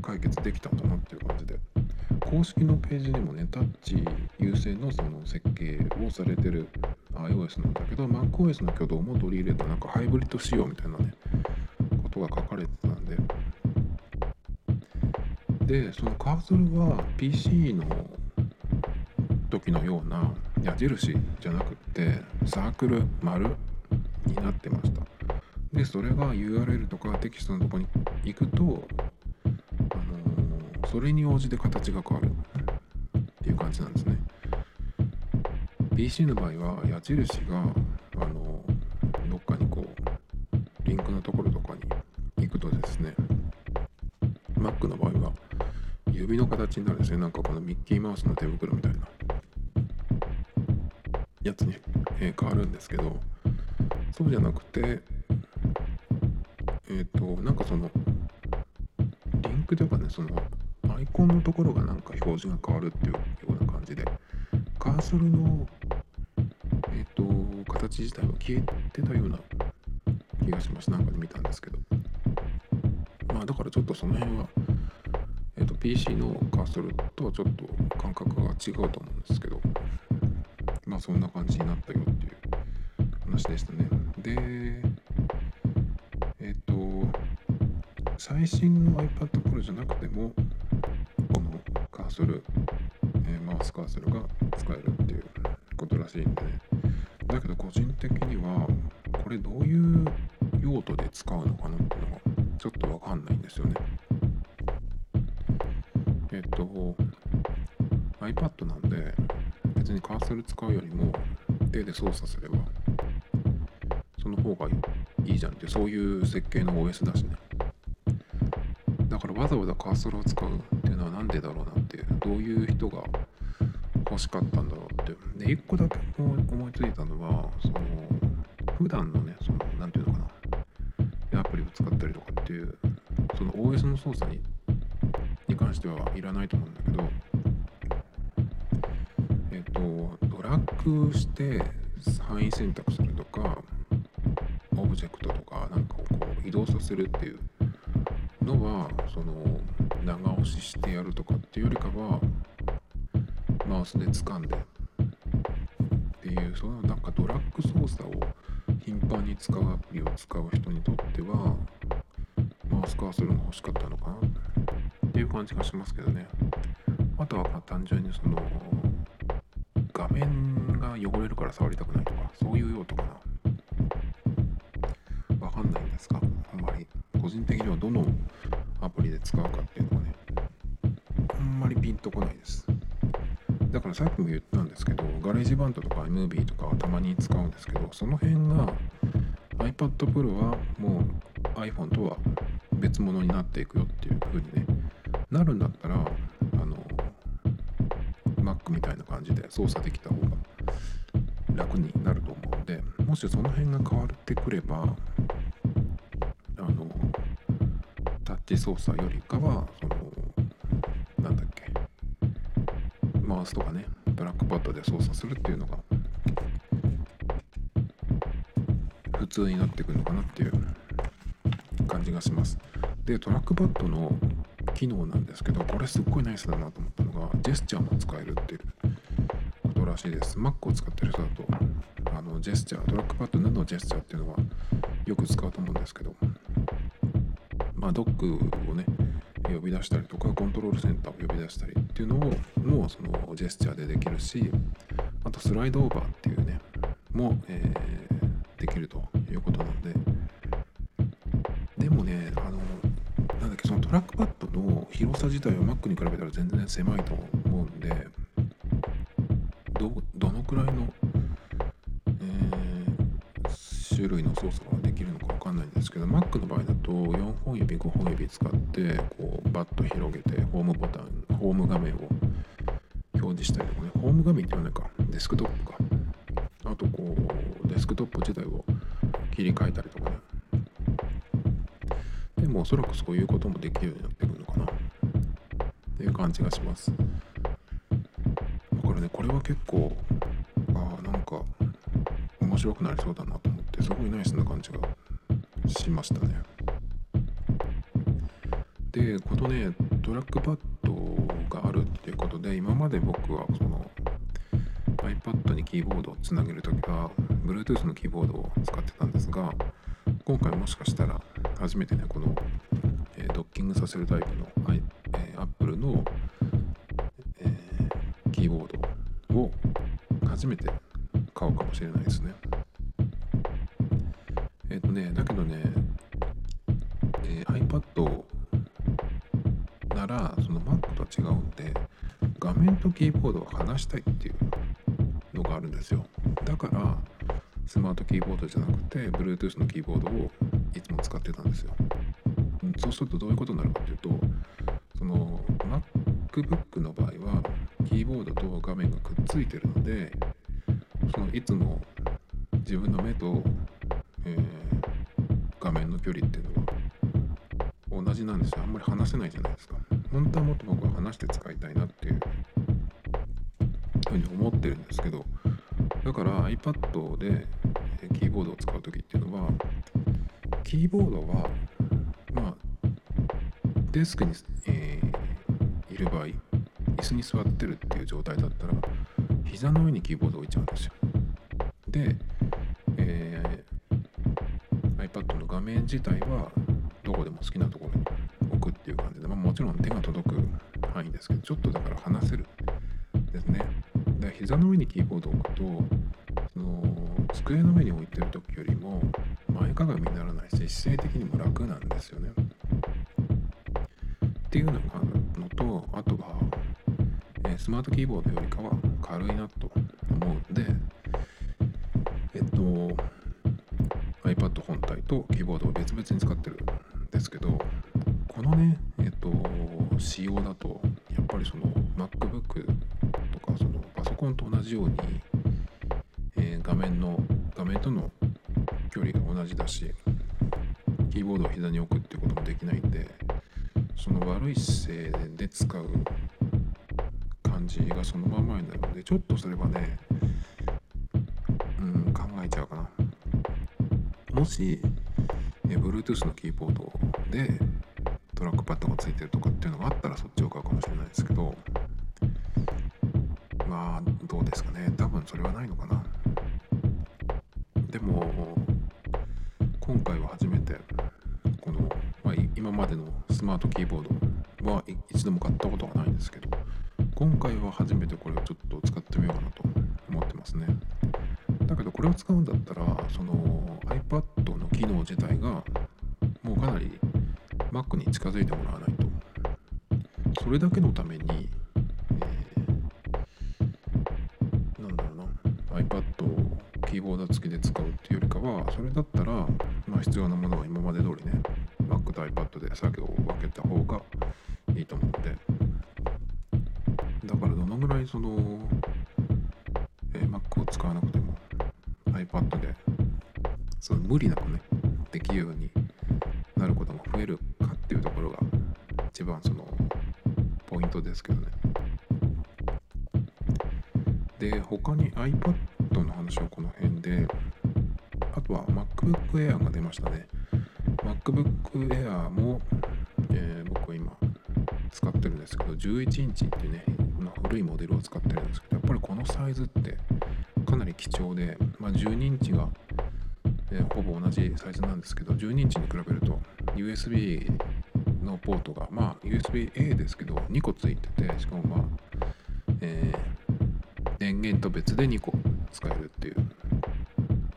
解決できたんだなっていう感じで公式のページにもねタッチ優先のその設計をされてる iOS なんだけど MacOS の挙動も取り入れたなんかハイブリッド仕様みたいなねことが書かれてたんで。でそのカーソルは PC の時のような矢印じゃなくってサークル丸になってました。でそれが URL とかテキストのとこに行くと、あのー、それに応じて形が変わるっていう感じなんですね。PC の場合は矢印が、あの、どっかにこうリンクのところとかに行くとですね Mac の場合は指の形になるんですね。なんかこのミッキーマウスの手袋みたいな。やつに、え、変わるんですけどそうじゃなくてえっ、となんかそのリンクというかねそのアイコンのところがなんか表示が変わるっていうような感じでカーソルの、形自体は消えてたような気がします。なんかで見たんですけど。まあだからちょっとその辺はえっ、と PC のカーソルとはちょっと感覚が違うと思うんですけど。まあそんな感じになったよっていう話でしたね。でえっ、と最新の iPad Pro じゃなくてもこのカーソル、えーマウスカーソルが使えるっていうことらしいんでね。だけど個人的にはこれどういう用途で使うのかなっていうのがちょっとわかんないんですよね。えっと iPad なんで別にカーソル使うよりも手で操作すればその方がいいじゃんってそういう設計の OS だしね。だからわざわざカーソルを使うっていうのは何でだろうなってどういう人が欲しかったんだろうって。で一個だけ思いついたのはその普段のねその何ていうのかな。アプリを使ったりとかっていうその OS の操作にに関してはいらないと思うんだけどえっとドラッグして範囲選択するとかオブジェクトとかなんかをこう移動させるっていうのはその長押ししてやるとかっていうよりかはマウスで掴んでっていうそのなんかドラッグ操作を頻繁に使うアプリを使う人にとってはマウスカーソルが欲しかったのかなっていう感じがしますけどね。あとはま単純にその画面が汚れるから触りたくないとかそういう用途かなだからさっきも言ったんですけど GarageBand とか iMovie とかはたまに使うんですけどその辺が iPad Pro はもう iPhone とは別物になっていくよっていう風にねなるんだったらあの Mac みたいな感じで操作で操作するっていうのが普通になってくるのかなっていう感じがします。でトラックパッドの機能なんですけどこれすっごいナイスだなと思ったのがジェスチャーも使えるっていうことらしいです。Mac を使ってる人だとあのジェスチャートラックパッド7のジェスチャーっていうのはよく使うと思うんですけどまあドックをね呼び出したりとかコントロールセンターを呼び出したりっていうのをもうそのジェスチャーでできるしあとスライドオーバーっていうねも、えーできるということなので。でもねあのなんだっけそのトラックパッドの広さ自体は Mac に比べたら全然狭いと思うんでどどのくらいの、えー種類の操作が指5本指使ってこうバッと広げてホームボタンホーム画面を表示したりとかね。ホーム画面って言わないか。デスクトップか。あとこうデスクトップ自体を切り替えたりとかね。でもおそらくそういうこともできるようになってくるのかな。っていう感じがします。だからねこれは結構ああなんか面白くなりそうだなと思ってすごいナイスな感じがしましたね。でこのねトラックパッドがあるっていうことで今まで僕はその iPad にキーボードをつなげるときは Bluetooth のキーボードを使ってたんですが今回もしかしたら初めてねこの、えドッキングさせるタイプの、え Apple の、えキーボードを初めて買うかもしれないですね。キーボードを離したいっていうのがあるんですよ。だからスマートキーボードじゃなくて Bluetooth のキーボードをいつも使ってたんですよ。うんそうするとどういうことになるかっていうとその MacBook の場合はキーボードと画面がくっついてるのでそのいつも自分の目とえー、画面の距離っていうのは同じなんですよ。あんまり話せないじゃないですか。本当はもっと僕は話して使いたいなっていうふうに思ってるんですけどだから iPad でキーボードを使う時っていうのはキーボードはまあデスクに、えー、いる場合椅子に座ってるっていう状態だったら膝の上にキーボードを置いちゃうんですよ。で、えー、iPad の画面自体はどこでも好きなところに置くっていう感じで、まあ、もちろん手が届く範囲ですけどちょっとだから離せるですね。膝の上にキーボードを置くとその机の上に置いてる時よりも前かがみにならないし姿勢的にも楽なんですよね。っていうのがのとあとは、えー、スマートキーボードよりかは軽いなと思うんでまになるのでちょっとすればねうん考えちゃうかな。もしえ Bluetooth のキーボードでトラックパッドがついてるとかっていうのがあったらそっちを買うかもしれないですけどまあどうですかね。多分それはないのかな。でも今回は初めてこの、まあ、今までのスマートキーボードは一度も買ったことがないんですけど今回は初めてこれをちょっと使ってみようかなと思ってますね。だけどこれを使うんだったらその iPad の機能自体がもうかなり Mac に近づいてもらわないと。それだけのために、えー、なんだろうな。iPad をキーボード付きで使うっていうよりかはそれだったら、まあ、必要なものは今まで通りね Mac と iPad で作業を分けた方がいいと思うんで。だからどのぐらいその、えー、Mac を使わなくても iPad でその無理なくねできるようになることが増えるかっていうところが一番そのポイントですけどね。で他に iPad の話はこの辺であとは MacBook Air が出ましたね。MacBook Air も、えー、僕は今使ってるんですけど11インチっていうね、いモデルを使ってるんですけどやっぱりこのサイズってかなり貴重で、まあ、12インチが、えー、ほぼ同じサイズなんですけど12インチに比べると USB のポートがまあ USB-A ですけど2個ついててしかもまあ、えー、電源と別で2個使えるっていう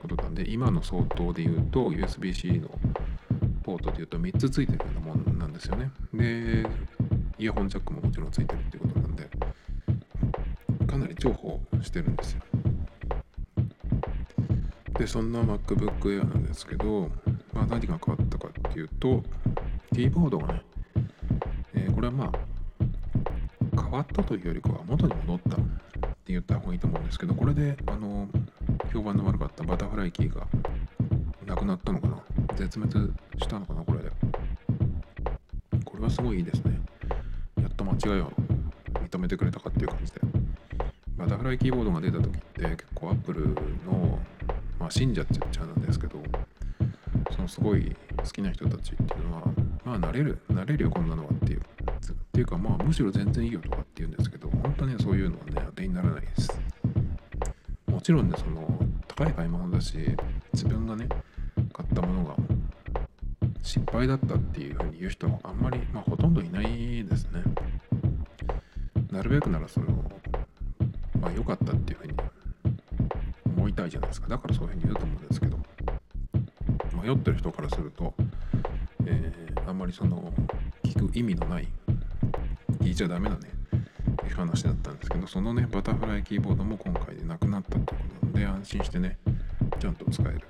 ことなんで今の相当で言うと USB-C のポートで言うと3つついてるようなもんなんですよね。でイヤホンジャックももちろんついてるっていうことかなり重宝してるんですよ。でそんな MacBook Air なんですけど、まあ、何が変わったかっていうとキーボードがね、えー、これはまあ変わったというよりかは元に戻ったって言った方がいいと思うんですけどこれであの評判の悪かったバタフライキーがなくなったのかな。絶滅したのかなこれで。これはすごいいいですね。やっと間違いを認めてくれたかっていう感じで。バタフライキーボードが出た時って結構アップルの、まあ、信者って言っちゃうんですけどそのすごい好きな人たちっていうのはまあ慣れる慣れるよこんなのはっていう。っていうかまあむしろ全然いいよとかって言うんですけど本当にそういうのはね当てにならないです。もちろんねその高い買い物だし自分がね買ったものが失敗だったっていうふうに言う人はあんまりまあほとんどいないですね。なるべくならそのまあ良かったっていうふうに思いたいじゃないですか。だからそういうふうに言うと思うんですけど。迷ってる人からするとえー、あんまりその聞く意味のない聞いちゃダメなね話だったんですけどそのねバタフライキーボードも今回でなくなったってことなので安心してねちゃんと使える。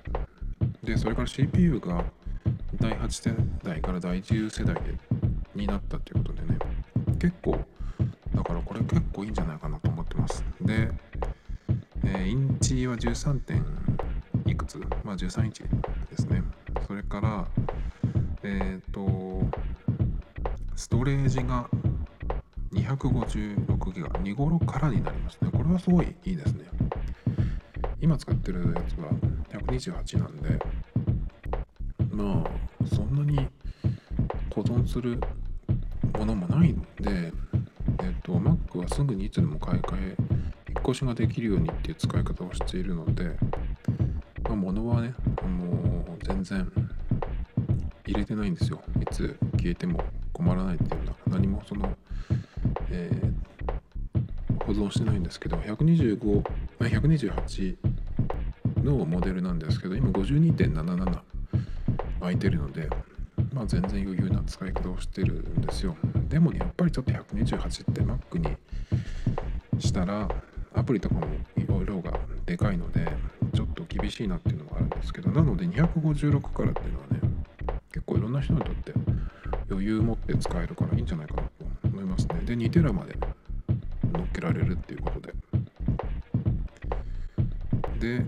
でそれから CPU が第8世代から第10世代でになったっていうことでね結構だからこれ結構いいんじゃないかなとます。で、えー、インチは13点いくつ、まあ、13インチですね。それからえっ、ー、とストレージが256ギガ。2頃からになりますね。これはすごいいいですね。今使ってるやつは128なんでまあそんなに保存するものもないんでえっ、ー、と Mac はすぐにいつでも越しができるようにっていう使い方をしているので、まあ、物はねもう全然入れてないんですよ。いつ消えても困らないっていうのは。何もその、えー、保存してないんですけど125、128のモデルなんですけど今52.77空いてるのでまあ全然余裕な使い方をしてるんですよ。でもねやっぱりちょっと128って Mac にしたらアプリとかもいろいろがでかいのでちょっと厳しいなっていうのがあるんですけどなので256からっていうのはね結構いろんな人にとって余裕持って使えるからいいんじゃないかなと思いますね。で2テラまで乗っけられるっていうことで。で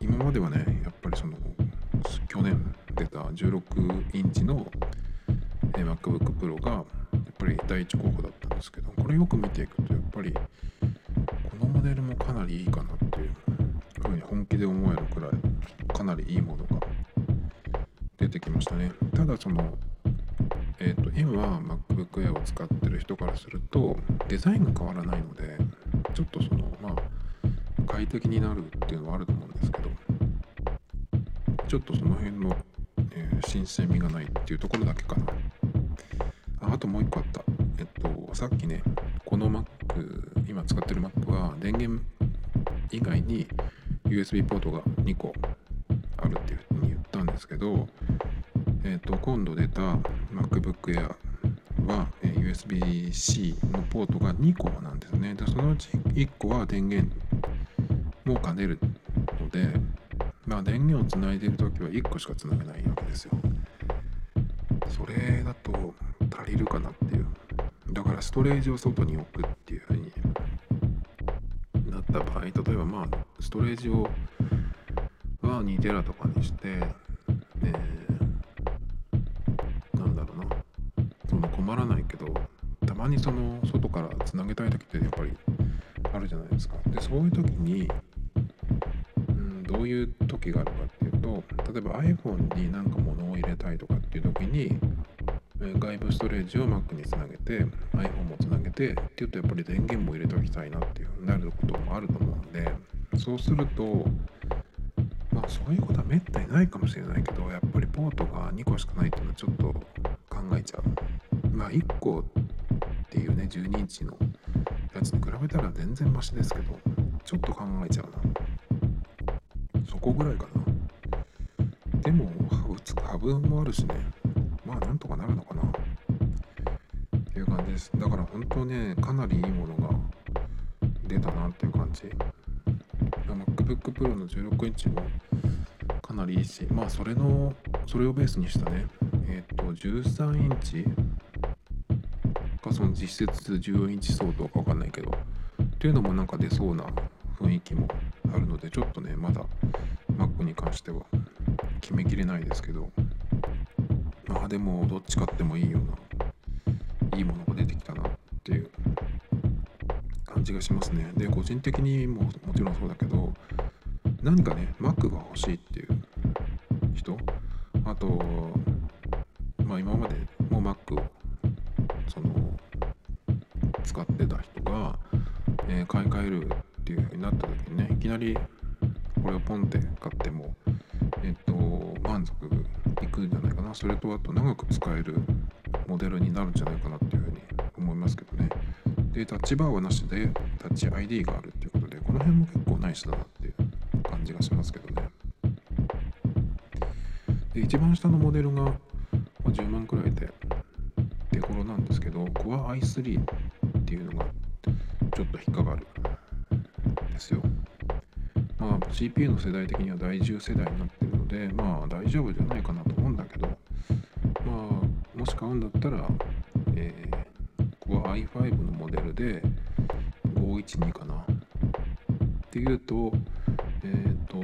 今まではねやっぱりその去年出た16インチの MacBook Pro がやっぱり第一候補だったんですけどこれよく見ていくとやっぱりこのモデルもかなりいいかなっていうふうに本気で思えるくらいかなりいいものが出てきましたねただそのえっ、ー、と今 MacBook Air を使ってる人からするとデザインが変わらないのでちょっとそのまあ快適になるっていうのはあると思うんですけどちょっとその辺の、えー、新鮮味がないっていうところだけかなああともう一個あったえっとさっきねこの Mac 今使ってる Mac は電源以外に USB ポートが2個あるっていうふうに言ったんですけどえっと今度出た MacBook Air は USB-C のポートが2個なんですね。でそのうち1個は電源も兼ねるのでまあ電源をつないでいる時は1個しかつなげないわけですよ。それだと足りるかなっていう。だからストレージを外に置くった場合例えばまあストレージをは2テラとかにして、えー、なんだろうな。その困らないけどたまにその外からつなげたい時ってやっぱりあるじゃないですか。でそういう時にうんどういう時があるかっていうと例えば iPhone に何か物を入れたいとかっていう時に外部ストレージを Mac につなげて iPhone もつなげてっていうとやっぱり電源も入れておきたいなっていうなることもあると思うんでそうするとまあそういうことはめったにないかもしれないけどやっぱりポートが2個しかないっていうのはちょっと考えちゃう。まあ1個っていうね12インチのやつに比べたら全然マシですけどちょっと考えちゃうな。そこぐらいかな。でも株もあるしね。まあなんとかなるのかな。っていう感じです。だから本当ねかなりいいものが出たなっていう感じ。MacBook Pro の16インチもかなりいいしまあそれのそれをベースにしたねえっ、ー、と13インチかその実質14インチ相当か分かんないけどっていうのもなんか出そうな雰囲気もあるのでちょっとねまだ Mac に関しては決めきれないですけどまあでもどっち買ってもいいようないいものが出てきたなっていう感じがしますね。で個人的にももちろんそうだけど何かね Mac が欲しいっていう人あとまあ今までもう Mac をその使ってた人が、えー、買い替えるっていう風になった時にねいきなりこれをポンって買ってもえっと満足いくんじゃないかな。それとあと長く使えるモデルになるんじゃないかなでタッチバーはなしでタッチ ID があるっていうことでこの辺も結構ナイスだなっていう感じがしますけどねで一番下のモデルが10万くらいで手頃なんですけど Core i3 っていうのがちょっと引っかかるですよ。まあ CPU の世代的には第10世代になってるのでまあ大丈夫じゃないかなと思うんだけどまあもし買うんだったら、えー、は i5 のモデルで512かな。っていうとえっ、ー、と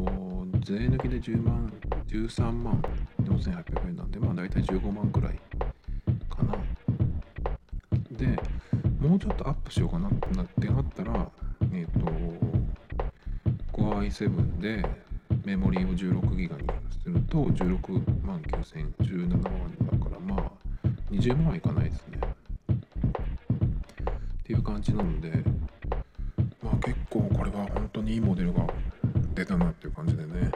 税抜きで10万13万4800円なんでまあ大体15万くらいかな。でもうちょっとアップしようかなってなってなったらえっ、ー、と Core i7 でメモリーを16ギガにすると16万9000、17万だからまあ20万はいかないですね。じなのでまあ結構これは本当にいいモデルが出たなっていう感じでね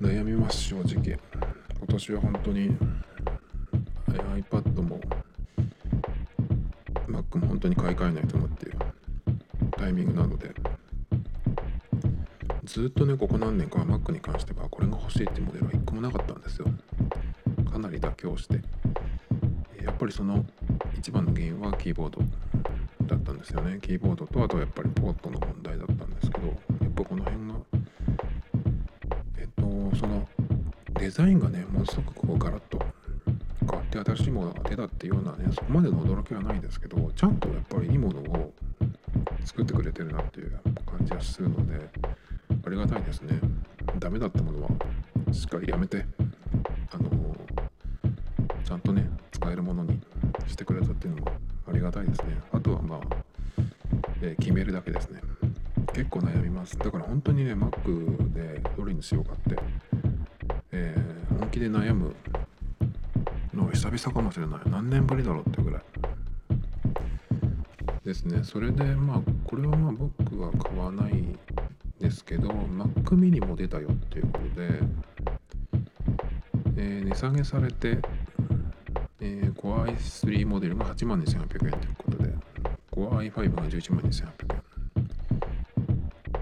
悩みます正直。今年は本当に iPad も Mac も本当に買い替えないとなっていうタイミングなので。ずっとねここ何年かは Mac に関してはこれが欲しいっていうモデルは1個もなかったんですよ。かなり妥協して。やっぱりその一番の原因はキーボード。ですよね。キーボードとあとはやっぱりポートの問題だったんですけどやっぱこの辺がえっとそのデザインがねものすごくこうガラッと変わって新しいものが出たっていうようなねそこまでの驚きはないですけどちゃんとやっぱりいいものを作ってくれてるなっていう感じはするのでありがたいですね。ダメだったものはしっかりやめてあのちゃんとね使えるものにしてくれたっていうのもありがたいですね。あとはまあ、え、決めるだけですね。結構悩みます。だから本当にね Mac でどれにしようかって、えー、本気で悩むの久々かもしれない。何年ぶりだろうっていうぐらい。ですね。それでまあこれはまあ僕は買わないですけど Mac mini も出たよっていうことで、え、値下げされて、えー、Core i3 モデルが8万2800円というこ Core i5 が11万2800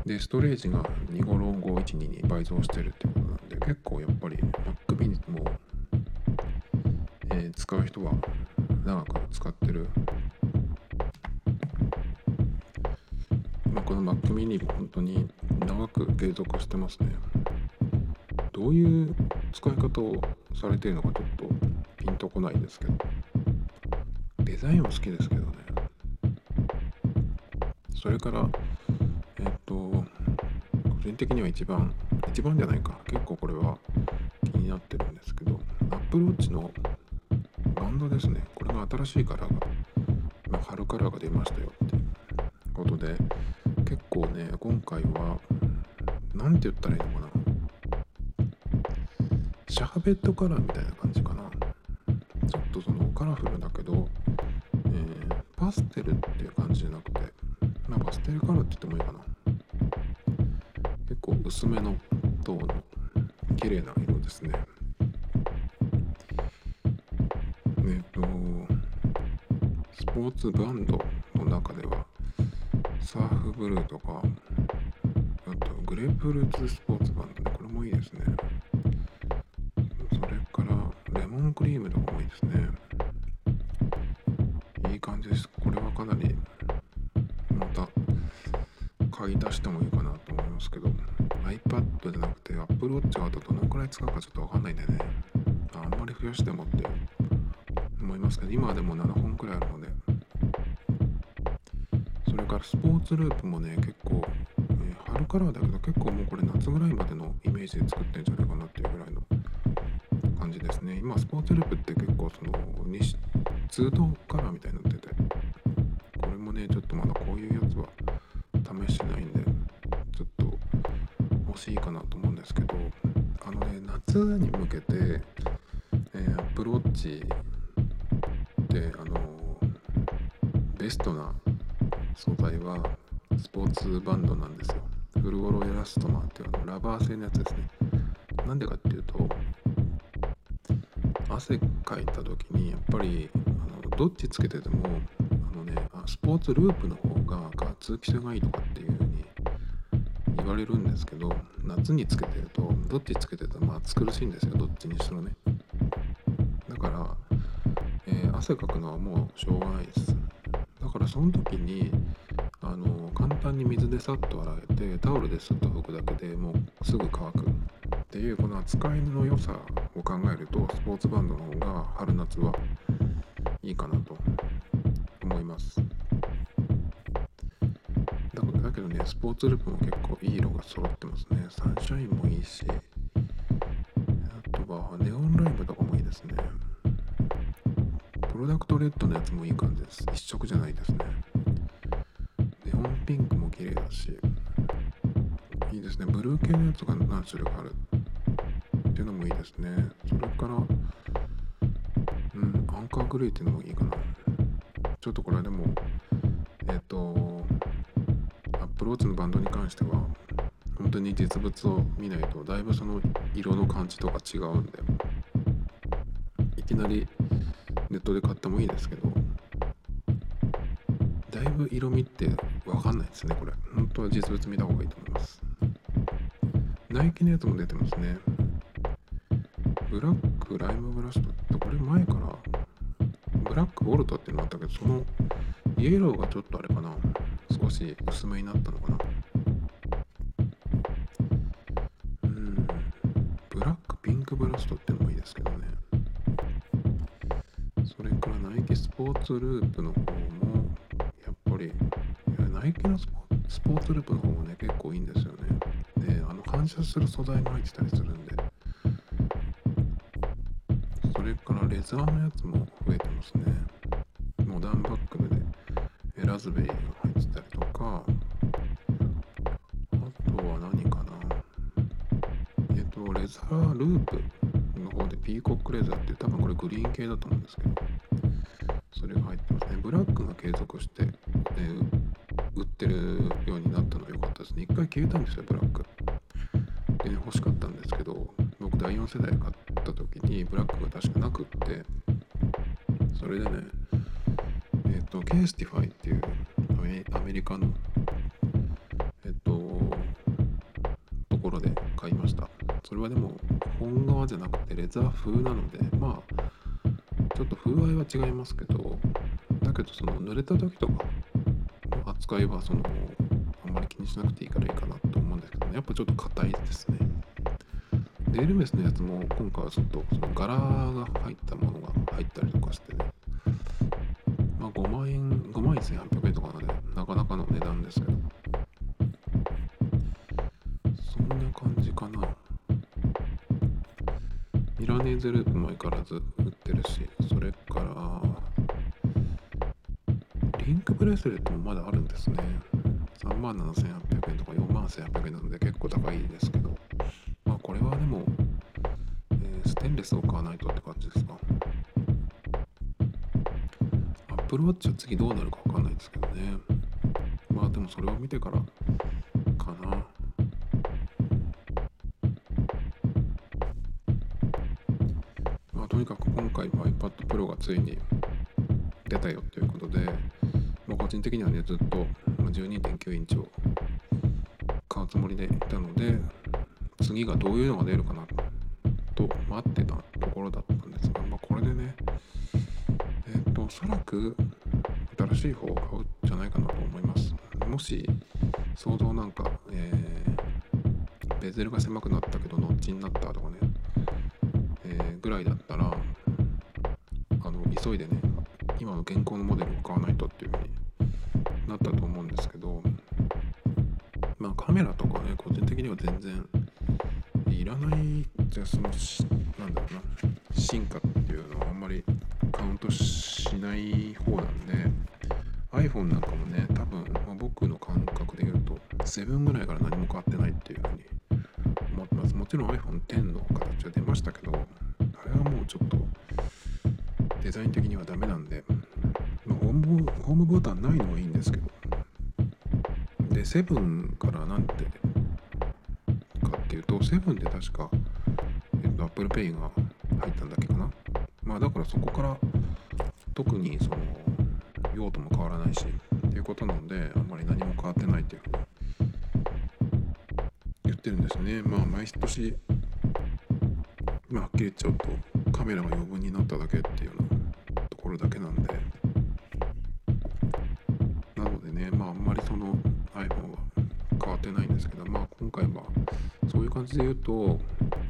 でストレージが2頃512に倍増してるってことなんで結構やっぱり Mac mini も、えー、使う人は長く使ってる。まあ、この Mac mini も本当に長く継続してますね。どういう使い方をされてるのかちょっとピンとこないですけど。デザインは好きですけど。それからえっと個人的には一番一番じゃないか。結構これは気になってるんですけど Apple Watch のバンドですね。これが新しいカラーが、春カラーが出ましたよ。っていうことで結構ね今回は何て言ったらいいのかな。シャーベットカラーみたいな感じかな。ちょっとそのカラフルだけど、えー、パステルっていう感じじゃなくてまあパステルカラーって言ってもいいかな。結構薄めのトーンの綺麗な色ですね。えっ、とスポーツバンドの中ではサーフブルーとかあとグレープフルーツスポーツバンドこれもいいですね。それからレモンクリームとかもいいですね。いい感じです。これはかなりまた買い出してもいいかなと思いますけど iPad じゃなくて Apple Watch があとどのくらい使うかちょっとわかんないんでね。あんまり増やしてもって思いますけど今はでも7本くらいあるので。それからスポーツループもね結構、えー、春からだけど結構もうこれ夏ぐらいまでのイメージで作ってんじゃないかなっていうぐらいの感じですね。今スポーツループって結構その2度カラーみたいになってちょっとまだこういうやつは試してないんでちょっと欲しいかなと思うんですけどあのね夏に向けて、えー、Apple Watch であのベストな素材はスポーツバンドなんですよ。フルオロエラストマーっていうあのラバー製のやつですね。なんでかっていうと汗かいた時にやっぱりあのどっちつけててもスポーツループの方が通気性がいいとかっていう風に言われるんですけど夏につけてるとどっちつけててもまあ暑苦しいんですよどっちにしろね。だから、えー、汗かくのはもうしょうがないです。だからその時にあの簡単に水でさっと洗えてタオルですっと拭くだけでもうすぐ乾く。っていうこの扱いの良さを考えるとスポーツバンドの方が春夏はいいかなと思います。スポーツループも結構いい色が揃ってますね。サンシャインもいいし、あとはネオンライブとかもいいですね。プロダクトレッドのやつもいい感じです。一色じゃないですね。ネオンピンクも綺麗だし、いいですね。ブルー系のやつが何種類かあるっていうのもいいですね。それから、うん、アンカーグレーっていうのもいいかな。ちょっとこれはでも、えっ、と、プルウォッチのバンドに関しては、本当に実物を見ないと、だいぶその色の感じとか違うんで、いきなりネットで買ってもいいですけどだいぶ色味って分かんないですねこれ。本当は実物見た方がいいと思います。ナイキのやつも出てますね。ブラックライムブラストってこれ前からブラックボルトっていうのあったけどそのイエローがちょっとあれかな。少し薄めになったのかな。うん。ブラックピンクブラストってのもいいですけどね。それからナイキスポーツループの方もやっぱりナイキのスポーツループの方もね結構いいんですよね。であの反射する素材が入ってたりするんで。それからレザーのやつも増えてますね。モダンバックルでラズベリー。系だと思うんですけどそれが入ってますね。ブラックが継続して、えー、売ってるようになったのは良かったですね。一回消えたんですよ、ブラック。でね、欲しかったんですけど、僕第4世代買った時にブラックが確かなくって、それでね、えっ、ー、と、 CASETiFY っていうアメリカの、えっ、ー、と、ところで買いました。それはでも本革じゃなくてレザー風なので、まあ、ちょっと風合いは違いますけどだけどその濡れた時とか扱いはそのあんまり気にしなくていいからいいかなと思うんですけど、ね、やっぱちょっと硬いですね。でエルメスのやつも今回はちょっとその柄が入ったものが入ったりとかしてね。まあ5万円5万1800円とかなのでなかなかの値段ですけど。そんな感じかな。ネーゼループも相変わらず売ってるしそれからリンクブレスレットもまだあるんですね。3万7800円とか4万1800円なので結構高いですけど。まあこれはでも、えー、ステンレスを買わないとって感じですか。Apple Watch は次どうなるかわかんないですけどね。まあでもそれを見てから回 iPad Pro がついに出たよということで、まあ、個人的にはねずっと12.9インチを買うつもりでいたので次がどういうのが出るかなと待ってたところだったんですが、まあ、これでねえっ、ー、とおそらく新しい方を買うんじゃないかなと思います。もし想像なんか、えー、ベゼルが狭くなったけどノッチになったとかねぐらいだっもね多分、まあ、僕の感覚で言うと7ぐらいから何も変わってないっていうふうに思ってます。もちろん iPhone10 の形は出ましたけどあれはもうちょっとデザイン的にはダメなんで、まあ、ホームホームボタンないのはいいんですけどで7からなんてかっていうと7で確か、えっと、Apple Pay が入ったんだっけかな。まあだからそこから特にその用途も変わらないしっていうことなのであんまり何も変わってないっていうふうに言ってるんですね。まあ毎年まあ、はっきり言っちゃうとカメラが余分になっただけっていうようなところだけなんで。なのでねまああんまりその iPhone は変わってないんですけどまあ今回はそういう感じで言うと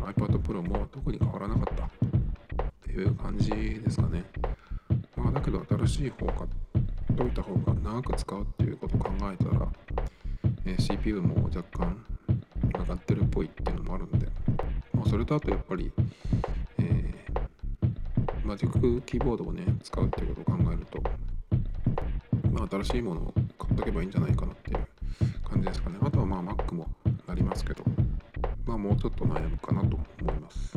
iPad Pro も特に変わらなかったっていう感じですかね。まあだけど新しい方買っといた方が長く使うっていうことを考えたらえ CPU も若干上がってるっぽいっていうのもあるんで、まあ、それとあとやっぱり、えーマジックキーボードをね使うっていうことを考えると、まあ、新しいものを買っとけばいいんじゃないかなっていう感じですかねあとはまあ Mac もなりますけどまあもうちょっと悩むかなと思います